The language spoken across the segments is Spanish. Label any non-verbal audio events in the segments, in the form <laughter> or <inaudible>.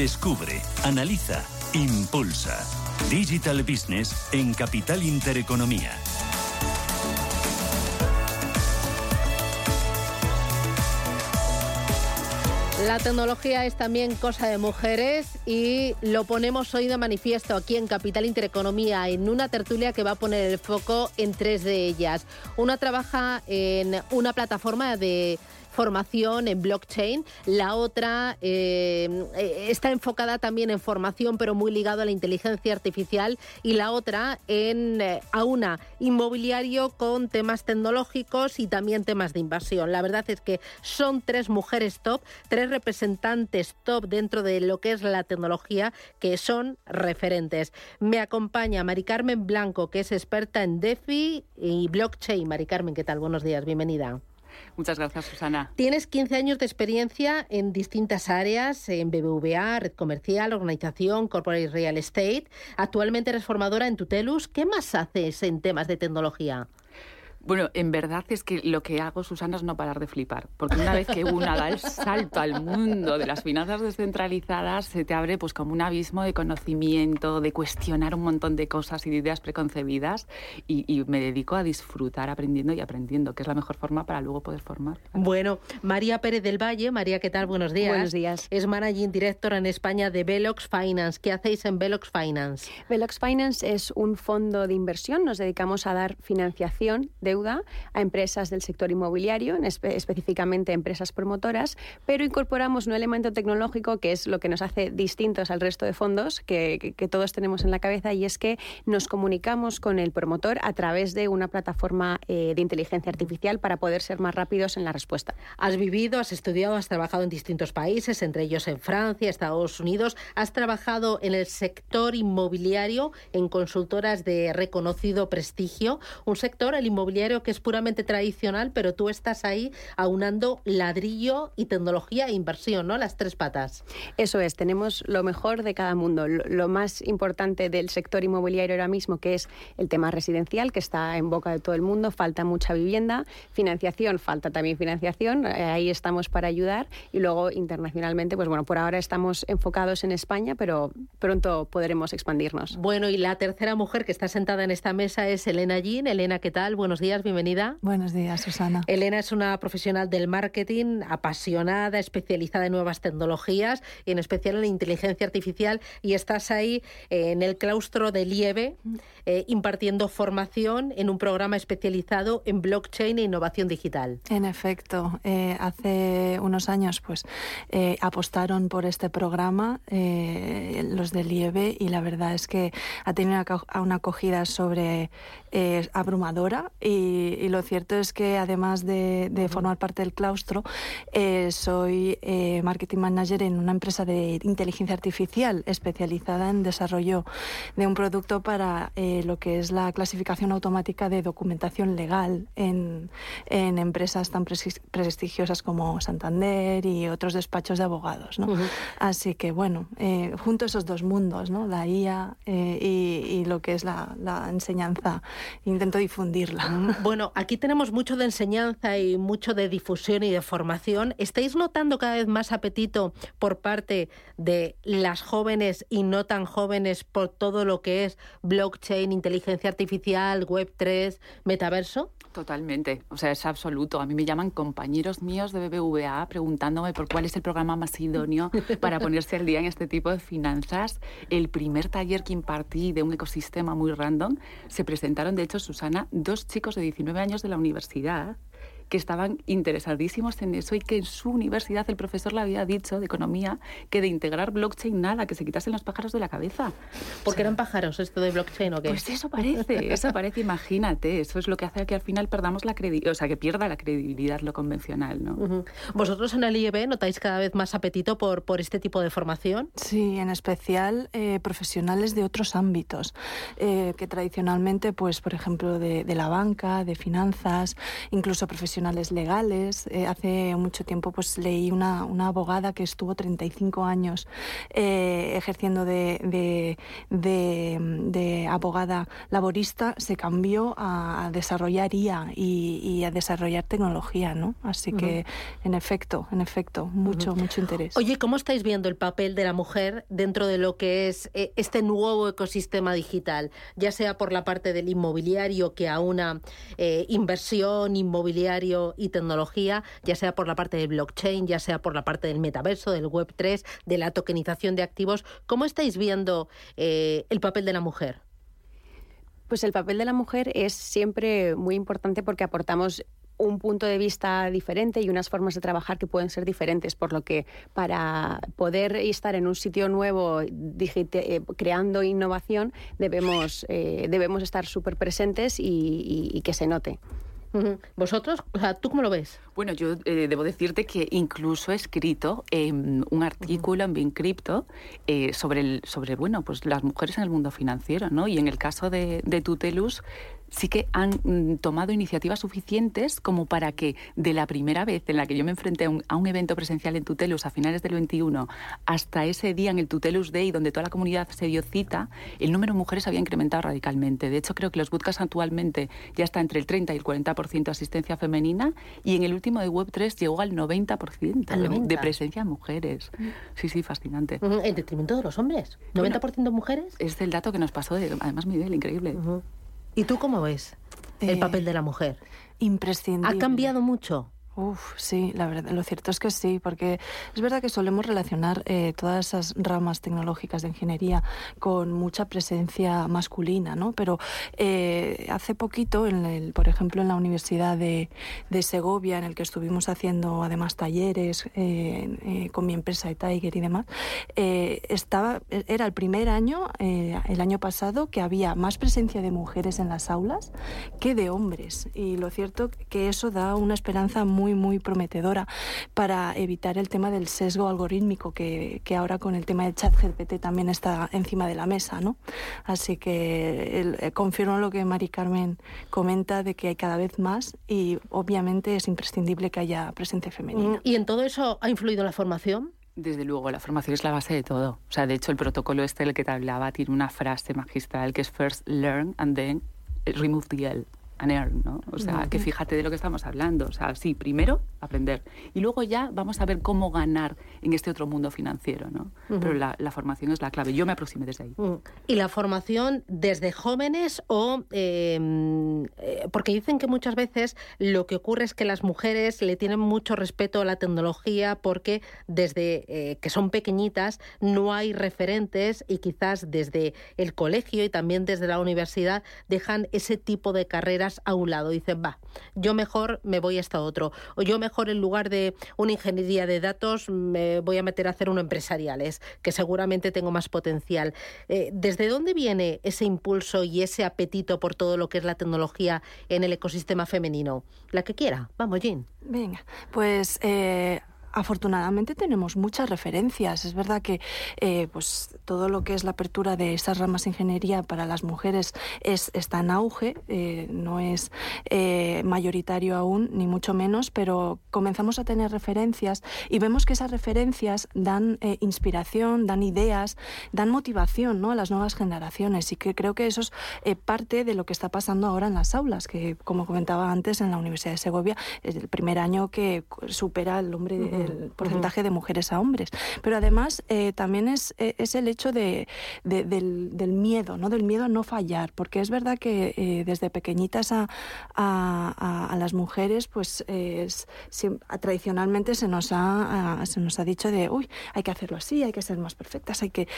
Descubre, analiza, impulsa. Digital Business en Capital Intereconomía. La tecnología es también cosa de mujeres y lo ponemos hoy de manifiesto aquí en Capital Intereconomía en una tertulia que va a poner el foco en tres de ellas. Una trabaja en una plataforma de formación en blockchain, la otra eh, está enfocada también en formación, pero muy ligado a la inteligencia artificial, y la otra en eh, a una inmobiliario con temas tecnológicos y también temas de invasión. La verdad es que son tres mujeres top, tres representantes top dentro de lo que es la tecnología que son referentes. Me acompaña Mari Carmen Blanco, que es experta en DeFi y blockchain. Mari Carmen, ¿qué tal? Buenos días, bienvenida. Muchas gracias, Susana. Tienes 15 años de experiencia en distintas áreas, en BBVA, red comercial, organización, corporate real estate. Actualmente eres formadora en Tutelus. ¿Qué más haces en temas de tecnología? Bueno, en verdad es que lo que hago, Susana, es no parar de flipar. Porque una vez que una da el salto al mundo de las finanzas descentralizadas, se te abre pues como un abismo de conocimiento, de cuestionar un montón de cosas y de ideas preconcebidas. Y, me dedico a disfrutar aprendiendo y aprendiendo, que es la mejor forma para luego poder formar. Bueno, María Pérez del Valle. María, ¿qué tal? Buenos días. Buenos días. Es Managing Director en España de Velox Finance. ¿Qué hacéis en Velox Finance? Velox Finance es un fondo de inversión. Nos dedicamos a dar financiación de deuda a empresas del sector inmobiliario, específicamente empresas promotoras, pero incorporamos un elemento tecnológico que es lo que nos hace distintos al resto de fondos que, todos tenemos en la cabeza y es que nos comunicamos con el promotor a través de una plataforma eh, de inteligencia artificial para poder ser más rápidos en la respuesta. Has vivido, has estudiado, has trabajado en distintos países, entre ellos en Francia, Estados Unidos. Has trabajado en el sector inmobiliario en consultoras de reconocido prestigio, un sector, el inmobiliario que es puramente tradicional, pero tú estás ahí aunando ladrillo y tecnología e inversión, ¿no? Las tres patas. Eso es, tenemos lo mejor de cada mundo. Lo más importante del sector inmobiliario ahora mismo, que es el tema residencial, que está en boca de todo el mundo, falta mucha vivienda, financiación, falta también financiación, eh, ahí estamos para ayudar y luego internacionalmente, pues bueno, por ahora estamos enfocados en España, pero pronto podremos expandirnos. Bueno, y la tercera mujer que está sentada en esta mesa es Elena Jean. Elena, ¿qué tal? Buenos días bienvenida. Buenos días, Susana. Elena es una profesional del marketing, apasionada, especializada en nuevas tecnologías y en especial en la inteligencia artificial y estás ahí eh, en el claustro de Lieve eh, impartiendo formación en un programa especializado en blockchain e innovación digital. En efecto, eh, hace unos años pues apostaron por este programa los de Lieve y la verdad es que ha tenido una acogida sobre abrumadora y y, lo cierto es que además de, formar parte del claustro, eh, soy eh, marketing manager en una empresa de inteligencia artificial especializada en desarrollo de un producto para eh, lo que es la clasificación automática de documentación legal en, empresas tan prestigiosas como Santander y otros despachos de abogados. Así que bueno, junto a esos dos mundos, ¿no? la IA y, lo que es la, la enseñanza, intento difundirla. <laughs> Bueno, aquí tenemos mucho de enseñanza y mucho de difusión y de formación. ¿Estáis notando cada vez más apetito por parte de las jóvenes y no tan jóvenes por todo lo que es blockchain, inteligencia artificial, Web3, metaverso? Totalmente, o sea, es absoluto. A mí me llaman compañeros míos de BBVA preguntándome por cuál es el programa más idóneo para <laughs> ponerse al día en este tipo de finanzas. El primer taller que impartí de un ecosistema muy random, se presentaron, de hecho, Susana, dos chicos de 19 años de la universidad que estaban interesadísimos en eso y que en su universidad el profesor le había dicho de economía que de integrar blockchain nada, que se quitasen los pájaros de la cabeza. ¿Porque eran pájaros esto de blockchain o qué? Pues eso parece, eso parece, <laughs> imagínate, eso es lo que hace que al final perdamos la credibilidad, o sea, que pierda la credibilidad lo convencional, ¿no? ¿Vosotros en el IEB notáis cada vez más apetito por, por este tipo de formación? Sí, en especial eh, profesionales de otros ámbitos, eh, que tradicionalmente, pues, por ejemplo, de, la banca, de finanzas, incluso profesionales legales. Eh, hace mucho tiempo, pues, leí una, una abogada que estuvo 35 años ejerciendo de, de, abogada laborista, se cambió a, desarrollar IA y, a desarrollar tecnología, ¿no? Así que, en efecto, en efecto, mucho, mucho interés. Oye, ¿cómo estáis viendo el papel de la mujer dentro de lo que es eh, este nuevo ecosistema digital? Ya sea por la parte del inmobiliario que aúna eh, inversión, y tecnología, ya sea por la parte del blockchain, ya sea por la parte del metaverso, del Web3, de la tokenización de activos. ¿Cómo estáis viendo eh, el papel de la mujer? Pues el papel de la mujer es siempre muy importante porque aportamos un punto de vista diferente y unas formas de trabajar que pueden ser diferentes, por lo que para poder estar en un sitio nuevo eh, creando innovación debemos, eh, debemos estar súper presentes y que se note. ¿Vosotros? O sea, ¿tú cómo lo ves? Bueno, yo eh, debo decirte que incluso he escrito un artículo en Bincrypto eh, sobre, el, sobre bueno, pues las mujeres en el mundo financiero, ¿no? Y en el caso de, de Tutelus sí que han mm, tomado iniciativas suficientes como para que de la primera vez en la que yo me enfrenté a un, evento presencial en Tutelus a finales del 21 hasta ese día en el Tutelus Day donde toda la comunidad se dio cita, el número de mujeres había incrementado radicalmente. De hecho, creo que los bootcamps actualmente ya está entre el 30 y el 40% de asistencia femenina y en el último de Web3 llegó al 90%, De, presencia de mujeres. Sí, sí, fascinante. En detrimento de los hombres. ¿90% mujeres? Es el dato que nos pasó, de, además, Miguel, increíble. ¿Y tú cómo ves el eh, papel de la mujer? Imprescindible. ¿Ha cambiado mucho? Uf, sí, la verdad, lo cierto es que sí, porque es verdad que solemos relacionar eh, todas esas ramas tecnológicas de ingeniería con mucha presencia masculina, ¿no? Pero eh, hace poquito, en el, por ejemplo, en la Universidad de, Segovia, en el que estuvimos haciendo además talleres eh, con mi empresa de Tiger y demás, estaba, era el primer año, el año pasado, que había más presencia de mujeres en las aulas que de hombres. Y lo cierto que eso da una esperanza muy muy, muy prometedora para evitar el tema del sesgo algorítmico que, que ahora con el tema del chat GPT también está encima de la mesa, ¿no? Así que el, eh, confirmo lo que Mari Carmen comenta de que hay cada vez más y obviamente es imprescindible que haya presencia femenina. Mm, ¿Y en todo eso ha influido la formación? Desde luego, la formación es la base de todo. O sea, de hecho, el protocolo este del que te hablaba tiene una frase magistral que es first learn and then remove the L. ¿no? O sea, que fíjate de lo que estamos hablando. O sea, sí, primero aprender y luego ya vamos a ver cómo ganar en este otro mundo financiero, ¿no? Pero la, formación es la clave. Yo me aproximé desde ahí. ¿Y la formación desde jóvenes o...? Em, eh, porque dicen que muchas veces lo que ocurre es que las mujeres le tienen mucho respeto a la tecnología porque desde eh, que son pequeñitas no hay referentes y quizás desde el colegio y también desde la universidad dejan ese tipo de carreras a un lado. Dicen, va, yo mejor me voy a esta otro. O yo mejor en lugar de una ingeniería de datos me voy a meter a hacer uno empresariales, que seguramente tengo más potencial. Eh, ¿Desde dónde viene ese impulso y ese apetito por todo lo que es la tecnología en el ecosistema femenino? La que quiera. Vamos, Jean. Venga, pues eh, afortunadamente tenemos muchas referencias. Es verdad que eh, pues todo lo que es la apertura de esas ramas de ingeniería para las mujeres es, está en auge, eh, no es eh, mayoritario aún, ni mucho menos, pero comenzamos a tener referencias y vemos que esas referencias dan inspiración, dan ideas, dan motivación ¿no? a las nuevas generaciones y que creo que eso es parte de lo que está pasando ahora en las aulas, que como comentaba antes en la Universidad de Segovia es el primer año que supera el nombre de el porcentaje de mujeres a hombres. Pero además eh, también es, eh, es, el hecho de, del, miedo, ¿no? del miedo a no fallar, porque es verdad que eh, desde pequeñitas a, a, las mujeres, pues tradicionalmente se nos, ha, se nos ha dicho de, uy, hay que hacerlo así, hay que ser más perfectas, hay que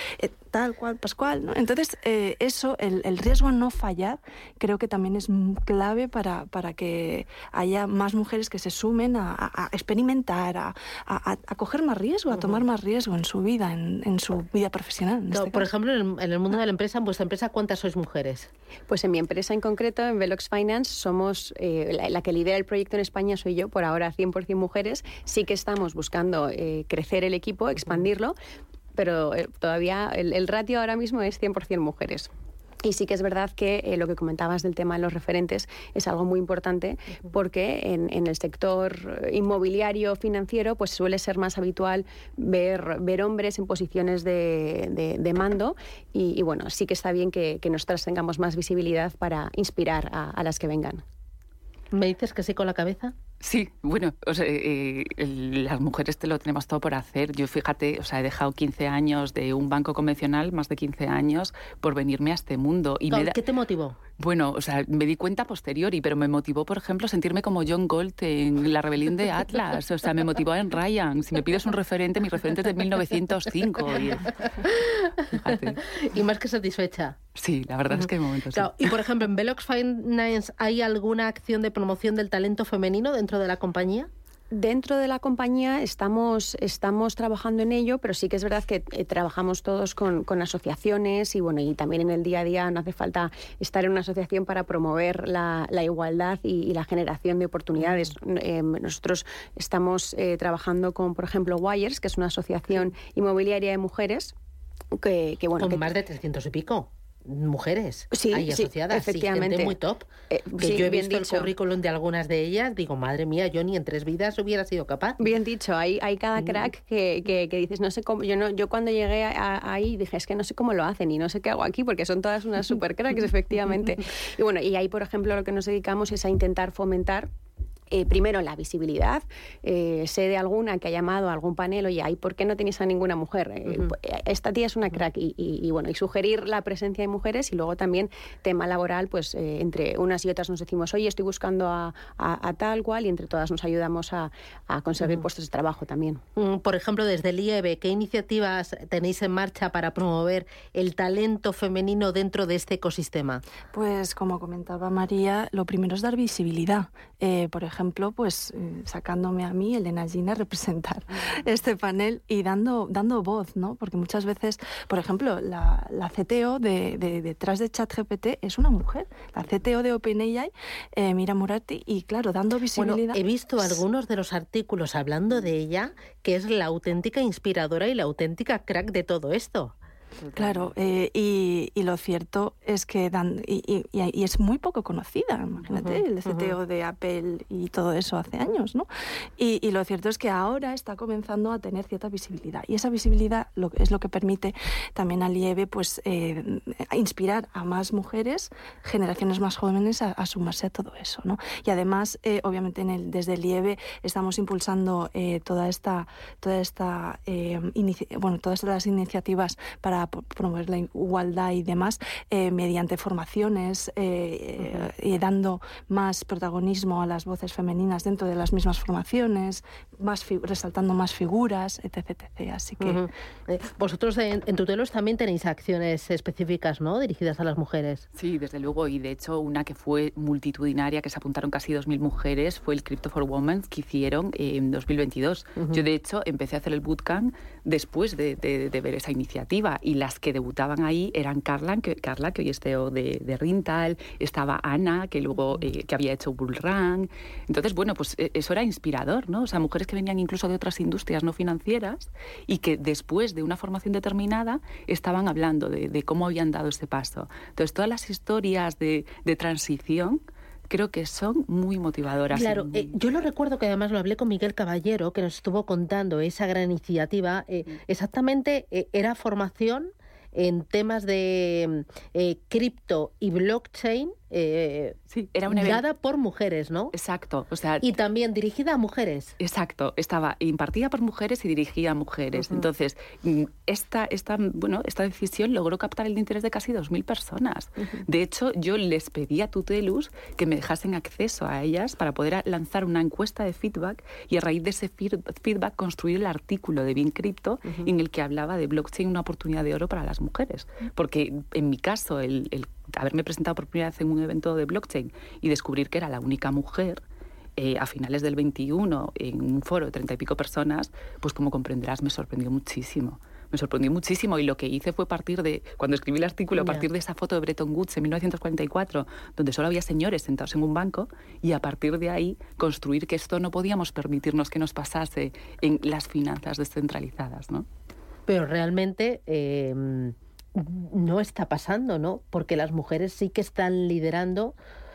tal cual, pascual. ¿no? Entonces, eso, el, el, riesgo a no fallar, creo que también es clave para, para que haya más mujeres que se sumen a, experimentar, a, a, coger más riesgo, a tomar más riesgo en su vida, en, su vida profesional. Este por ejemplo, en el, mundo de la empresa, en vuestra empresa, ¿cuántas sois mujeres? Pues en mi empresa en concreto, en Velox Finance, somos eh, la, que lidera el proyecto en España soy yo, por ahora 100% mujeres. Sí que estamos buscando eh, crecer el equipo, expandirlo, pero eh, todavía el, el ratio ahora mismo es 100% mujeres. Y sí que es verdad que eh, lo que comentabas del tema de los referentes es algo muy importante porque en, el sector inmobiliario financiero pues suele ser más habitual ver, ver hombres en posiciones de, mando y, bueno, sí que está bien que, nosotras tengamos más visibilidad para inspirar a las que vengan. ¿Me dices que sí con la cabeza? Sí, bueno, eh, las mujeres te lo tenemos todo por hacer. Yo fíjate, o sea, he dejado 15 años de un banco convencional, más de 15 años, por venirme a este mundo. Y ¿Qué te motivó? Bueno, o sea, me di cuenta posteriori, pero me motivó, por ejemplo, sentirme como John Gold en La rebelión de Atlas. O sea, me motivó en Ryan. Si me pides un referente, mi referente es de 1905. Y, y más que satisfecha. Sí, la verdad es que hay momentos. Y por ejemplo, en Velox Finance, ¿hay alguna acción de promoción del talento femenino dentro de la compañía? Dentro de la compañía estamos, estamos trabajando en ello, pero sí que es verdad que eh, trabajamos todos con, asociaciones y bueno, y también en el día a día no hace falta estar en una asociación para promover la, igualdad y, la generación de oportunidades. Em, nosotros estamos eh, trabajando con, por ejemplo, Wires, que es una asociación inmobiliaria de mujeres. Que, bueno, con más de 300 y pico mujeres sí, asociadas, efectivamente. gente muy top. Eh, que yo he visto el currículum de algunas de ellas, digo, madre mía, yo ni en tres vidas hubiera sido capaz. Bien dicho, hay, hay cada mm. crack que, que, dices, no sé cómo, yo no, yo cuando llegué ahí dije, es que no sé cómo lo hacen y no sé qué hago aquí, porque son todas unas super cracks, <laughs> efectivamente. Y bueno, y ahí, por ejemplo, lo que nos dedicamos es a intentar fomentar eh, primero la visibilidad. Eh, sé de alguna que ha llamado a algún panel, oye, ¿y por qué no tienes a ninguna mujer? Eh, pues, esta tía es una crack y, bueno, y sugerir la presencia de mujeres y luego también tema laboral, pues entre unas y otras nos decimos, oye, estoy buscando a, tal cual y entre todas nos ayudamos a, conseguir puestos de trabajo también. Mm, por ejemplo, desde el IEB, ¿qué iniciativas tenéis en marcha para promover el talento femenino dentro de este ecosistema? Pues como comentaba María, lo primero es dar visibilidad. por ejemplo, ejemplo, pues eh, sacándome a mí, Elena Gina, <laughs> representar este panel y dando, dando voz, ¿no? Porque muchas veces, por ejemplo, la, la CTO de, detrás de ChatGPT es una mujer, la CTO de OpenAI, eh, Mira Murati, y claro, dando visibilidad. Bueno, he visto algunos de los artículos hablando de ella, que es la auténtica inspiradora y la auténtica crack de todo esto. Claro, eh, y, lo cierto es que dan, y, es muy poco conocida, imagínate, el CTO de Apple y todo eso hace años, ¿no? Y, lo cierto es que ahora está comenzando a tener cierta visibilidad y esa visibilidad lo, es lo que permite también al IEB pues, eh, inspirar a más mujeres, generaciones más jóvenes a, sumarse a todo eso, ¿no? Y además, eh, obviamente, en el, desde el IEB estamos impulsando toda esta, toda esta bueno, todas las iniciativas para promover la igualdad y demás eh, mediante formaciones eh, y dando más protagonismo a las voces femeninas dentro de las mismas formaciones, más resaltando más figuras, etc. Así que eh, vosotros en, en, Tutelos también tenéis acciones específicas, ¿no? Dirigidas a las mujeres. Sí, desde luego y de hecho una que fue multitudinaria que se apuntaron casi 2.000 mujeres fue el Crypto for Women que hicieron en 2022. Yo de hecho empecé a hacer el bootcamp después de, de ver esa iniciativa y y las que debutaban ahí eran Carla, que, Carla, que hoy es CEO de, de Rintal, estaba Ana, que luego eh, que había hecho Bullrun. Entonces, bueno, pues eh, eso era inspirador, ¿no? O sea, mujeres que venían incluso de otras industrias no financieras y que después de una formación determinada estaban hablando de, cómo habían dado ese paso. Entonces, todas las historias de, de transición creo que son muy motivadoras. Claro, eh, yo lo recuerdo que además lo hablé con Miguel Caballero, que nos estuvo contando esa gran iniciativa. Eh, exactamente eh, era formación en temas de cripto y blockchain eh, sí, era una dada por mujeres, ¿no? Exacto. O sea, y también dirigida a mujeres. Exacto. Estaba impartida por mujeres y dirigida a mujeres. Entonces, mm, esta, esta, bueno, esta decisión logró captar el interés de casi 2.000 personas. De hecho, yo les pedí a Tutelus que me dejasen acceso a ellas para poder lanzar una encuesta de feedback y a raíz de ese feedback construir el artículo de Bien Crypto en el que hablaba de blockchain una oportunidad de oro para las mujeres. Porque en mi caso, el, el haberme presentado por primera vez en un evento de blockchain y descubrir que era la única mujer eh, a finales del 21 en un foro de treinta y pico personas, pues como comprenderás me sorprendió muchísimo. Me sorprendió muchísimo y lo que hice fue partir de, cuando escribí el artículo, a partir de esa foto de Bretton Woods en 1944, donde solo había señores sentados en un banco, y a partir de ahí construir que esto no podíamos permitirnos que nos pasase en las finanzas descentralizadas, ¿no? Pero realmente... Eh no está pasando, ¿no? Porque las mujeres sí que están liderando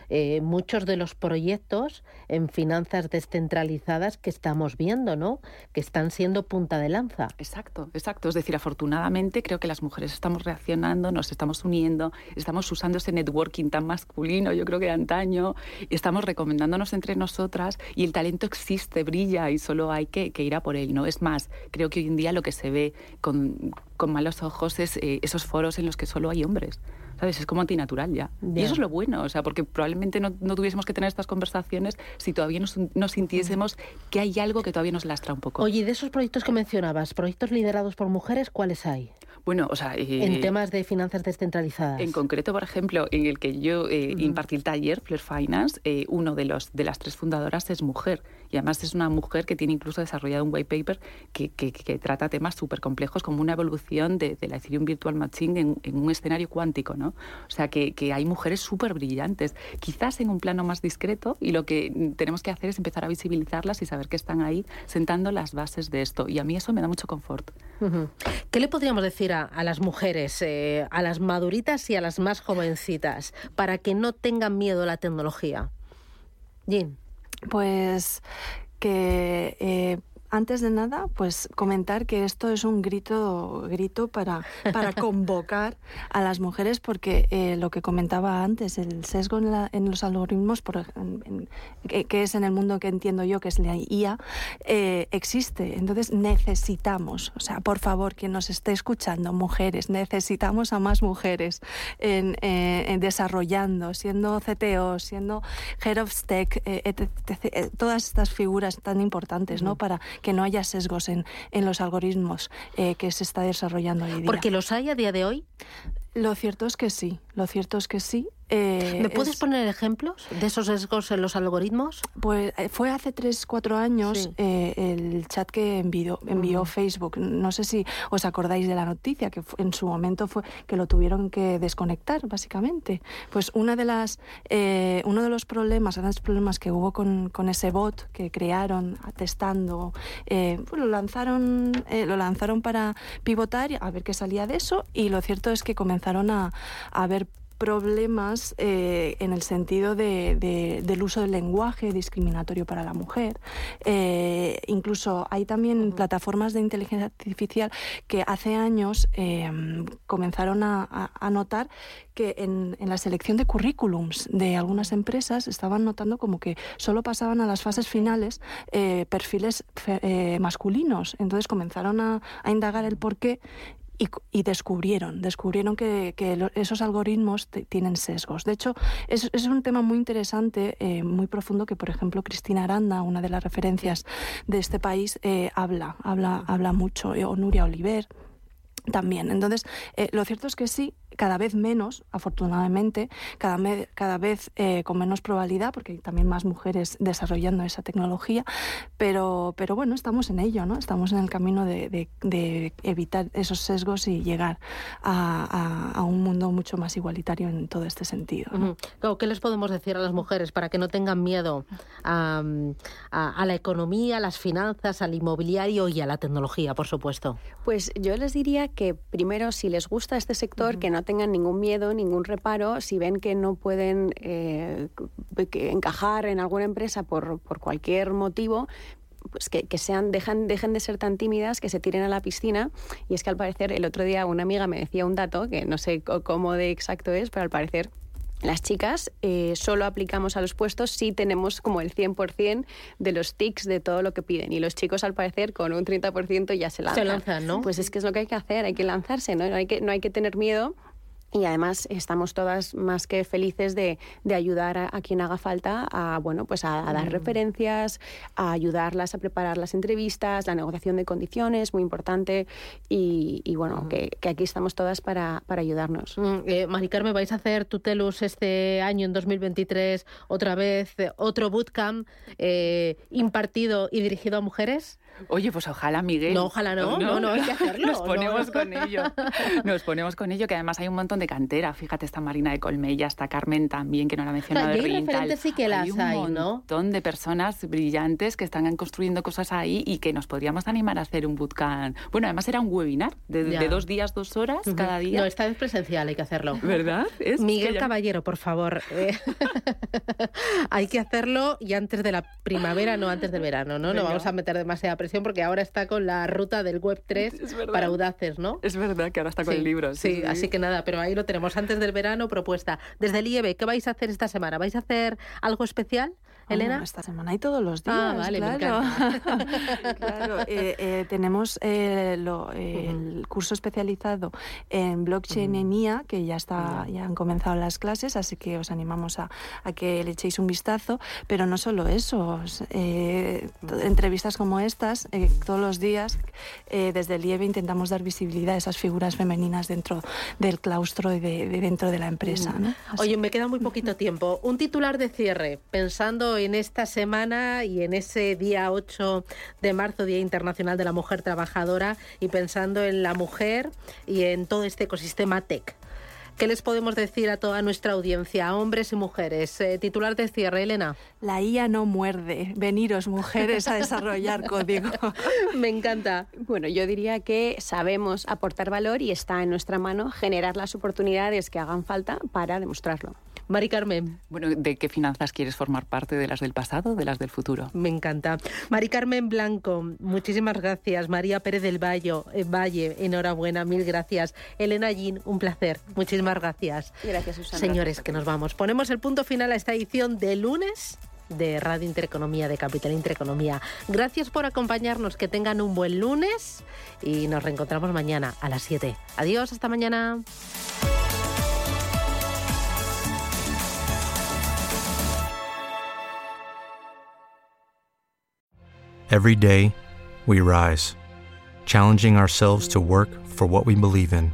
eh, muchos de los proyectos en finanzas descentralizadas que estamos viendo, ¿no? Que están siendo punta de lanza. Exacto, exacto. Es decir, afortunadamente creo que las mujeres estamos reaccionando, nos estamos uniendo, estamos usando ese networking tan masculino, yo creo que de antaño, estamos recomendándonos entre nosotras y el talento existe, brilla y solo hay que, ir a por él, ¿no? Es más, creo que hoy en día lo que se ve con, malos ojos es eh, esos foros en los que solo hay hombres. ¿Sabes? Es como antinatural ya. Y eso es lo bueno, o sea, porque probablemente no, tuviésemos que tener estas conversaciones si todavía nos, sintiésemos que hay algo que todavía nos lastra un poco. Oye, de esos proyectos que mencionabas, proyectos liderados por mujeres, ¿cuáles hay? Bueno, o sea... en eh, temas de finanzas descentralizadas. En concreto, por ejemplo, en el que yo eh, impartí el taller, Flair Finance, eh, uno de, los, de las tres fundadoras es mujer. Y además es una mujer que tiene incluso desarrollado un white paper que, que, trata temas súper complejos como una evolución de, la Ethereum Virtual Machine en, un escenario cuántico, ¿no? O sea, que, que hay mujeres súper brillantes, quizás en un plano más discreto, y lo que tenemos que hacer es empezar a visibilizarlas y saber que están ahí sentando las bases de esto. Y a mí eso me da mucho confort. ¿Qué le podríamos decir a, las mujeres, eh, a las maduritas y a las más jovencitas, para que no tengan miedo a la tecnología? Jean. Pues que eh, antes de nada, pues comentar que esto es un grito, grito para, para <laughs> convocar a las mujeres, porque eh, lo que comentaba antes, el sesgo en, los algoritmos, por, que, es en el mundo que entiendo yo, que es la IA, eh, existe. Entonces necesitamos, o sea, por favor, quien nos esté escuchando, mujeres, necesitamos a más mujeres en, eh, desarrollando, siendo CTO, siendo Head of Tech, todas estas figuras tan importantes, ¿no? Para que no haya sesgos en, en los algoritmos eh, que se está desarrollando hoy día. ¿Porque los hay a día de hoy? Lo cierto es que sí, lo cierto es que sí. Eh, ¿Me puedes poner ejemplos de esos sesgos en los algoritmos? Pues eh, fue hace 3, 4 años eh, el chat que envió, envió Facebook. No sé si os acordáis de la noticia, que en su momento fue que lo tuvieron que desconectar, básicamente. Pues una de las, uno de los problemas, grandes problemas que hubo con, con ese bot que crearon testando, pues lo, lanzaron, lo lanzaron para pivotar, a ver qué salía de eso, y lo cierto es que comenzaron a, a ver problemas eh, en el sentido de, del uso del lenguaje discriminatorio para la mujer. Eh, incluso hay también plataformas de inteligencia artificial que hace años eh, comenzaron a, notar que en, la selección de currículums de algunas empresas estaban notando como que solo pasaban a las fases finales perfiles masculinos. Entonces comenzaron a, a indagar el por qué y, descubrieron, descubrieron que, esos algoritmos tienen sesgos. De hecho, es, es un tema muy interesante, eh, muy profundo, que por ejemplo Cristina Aranda, una de las referencias de este país, eh, habla, habla, habla mucho, eh, o Nuria Oliver también. Entonces, lo cierto es que sí, cada vez menos, afortunadamente, cada, cada vez eh, con menos probabilidad, porque hay también más mujeres desarrollando esa tecnología, pero, pero bueno, estamos en ello, ¿no? Estamos en el camino de, evitar esos sesgos y llegar a, un mundo mucho más igualitario en todo este sentido. ¿Qué les podemos decir a las mujeres para que no tengan miedo a, a la economía, a las finanzas, al inmobiliario y a la tecnología, por supuesto? Pues yo les diría que primero, si les gusta este sector, que no tengan ningún miedo, ningún reparo, si ven que no pueden eh, encajar en alguna empresa por, por cualquier motivo, pues que, sean, dejan, dejen de ser tan tímidas, que se tiren a la piscina. Y es que al parecer, el otro día una amiga me decía un dato, que no sé cómo de exacto es, pero al parecer las chicas eh, solo aplicamos a los puestos si tenemos como el 100% de los tics de todo lo que piden. Y los chicos, al parecer, con un 30% ya se lanzan. Se lanzan, ¿no? Pues es que es lo que hay que hacer, hay que lanzarse, ¿no? hay que, no hay que tener miedo y además estamos todas más que felices de, de ayudar a, quien haga falta a bueno pues a, dar mm. referencias a ayudarlas a preparar las entrevistas la negociación de condiciones muy importante y, y bueno mm. que, que, aquí estamos todas para, para ayudarnos mm, eh, Mari Carmen vais a hacer Tutelus este año en 2023 otra vez otro bootcamp eh, impartido y dirigido a mujeres Oye, pues ojalá, Miguel. No, ojalá no, no, no, hay que hacerlo. Nos ponemos con ello. <laughs> Nos ponemos con ello, que además hay un montón de cantera. Fíjate, esta Marina de Colmella, esta Carmen también, que no la ha mencionado. Hay referentes sí que las hay, un hay, ¿no? montón de personas brillantes que están construyendo cosas ahí y que nos podríamos animar a hacer un bootcamp. Bueno, además era un webinar de, dos días, dos horas cada día. No, esta vez presencial, hay que hacerlo. ¿Verdad? Miguel Caballero, por favor. Eh, <laughs> <laughs> hay que hacerlo y antes de la primavera, no antes del verano, ¿no? No vamos a meter demasiada presión porque ahora está con la ruta del Web 3 para audaces, ¿no? Es verdad que ahora está con el libro. Sí, así que nada, pero ahí lo tenemos antes del verano propuesta. Desde el IEB, ¿qué vais a hacer esta semana? ¿Vais a hacer algo especial? Elena. esta semana y todos los días. Ah, vale, claro. <laughs> claro eh, eh, tenemos eh, el curso especializado en blockchain en IA, que ya está, ya han comenzado las clases, así que os animamos a, que le echéis un vistazo. Pero no solo eso, entrevistas como estas, todos los días, desde el IEB intentamos dar visibilidad a esas figuras femeninas dentro del claustro y de, dentro de la empresa. Oye, me queda muy poquito <laughs> tiempo. Un titular de cierre, pensando en esta semana y en ese día 8 de marzo, Día Internacional de la Mujer Trabajadora, y pensando en la mujer y en todo este ecosistema tech. ¿Qué les podemos decir a toda nuestra audiencia, hombres y mujeres? Eh, titular de cierre, Elena. La IA no muerde. Veniros, mujeres, a desarrollar <laughs> código. Me encanta. Bueno, yo diría que sabemos aportar valor y está en nuestra mano generar las oportunidades que hagan falta para demostrarlo. Mari Carmen. Bueno, ¿de qué finanzas quieres formar parte? ¿De las del pasado o de las del futuro? Me encanta. Mari Carmen Blanco, muchísimas gracias. María Pérez del Valle, eh, Valle enhorabuena, mil gracias. Elena Gin, un placer. Muchísimas gracias. Gracias, Susana. Señores, que nos vamos. Ponemos el punto final a esta edición de lunes de Radio Intereconomía, de Capital Intereconomía. Gracias por acompañarnos, que tengan un buen lunes y nos reencontramos mañana a las 7. Adiós, hasta mañana. Every day, we rise, challenging ourselves to work for what we believe in.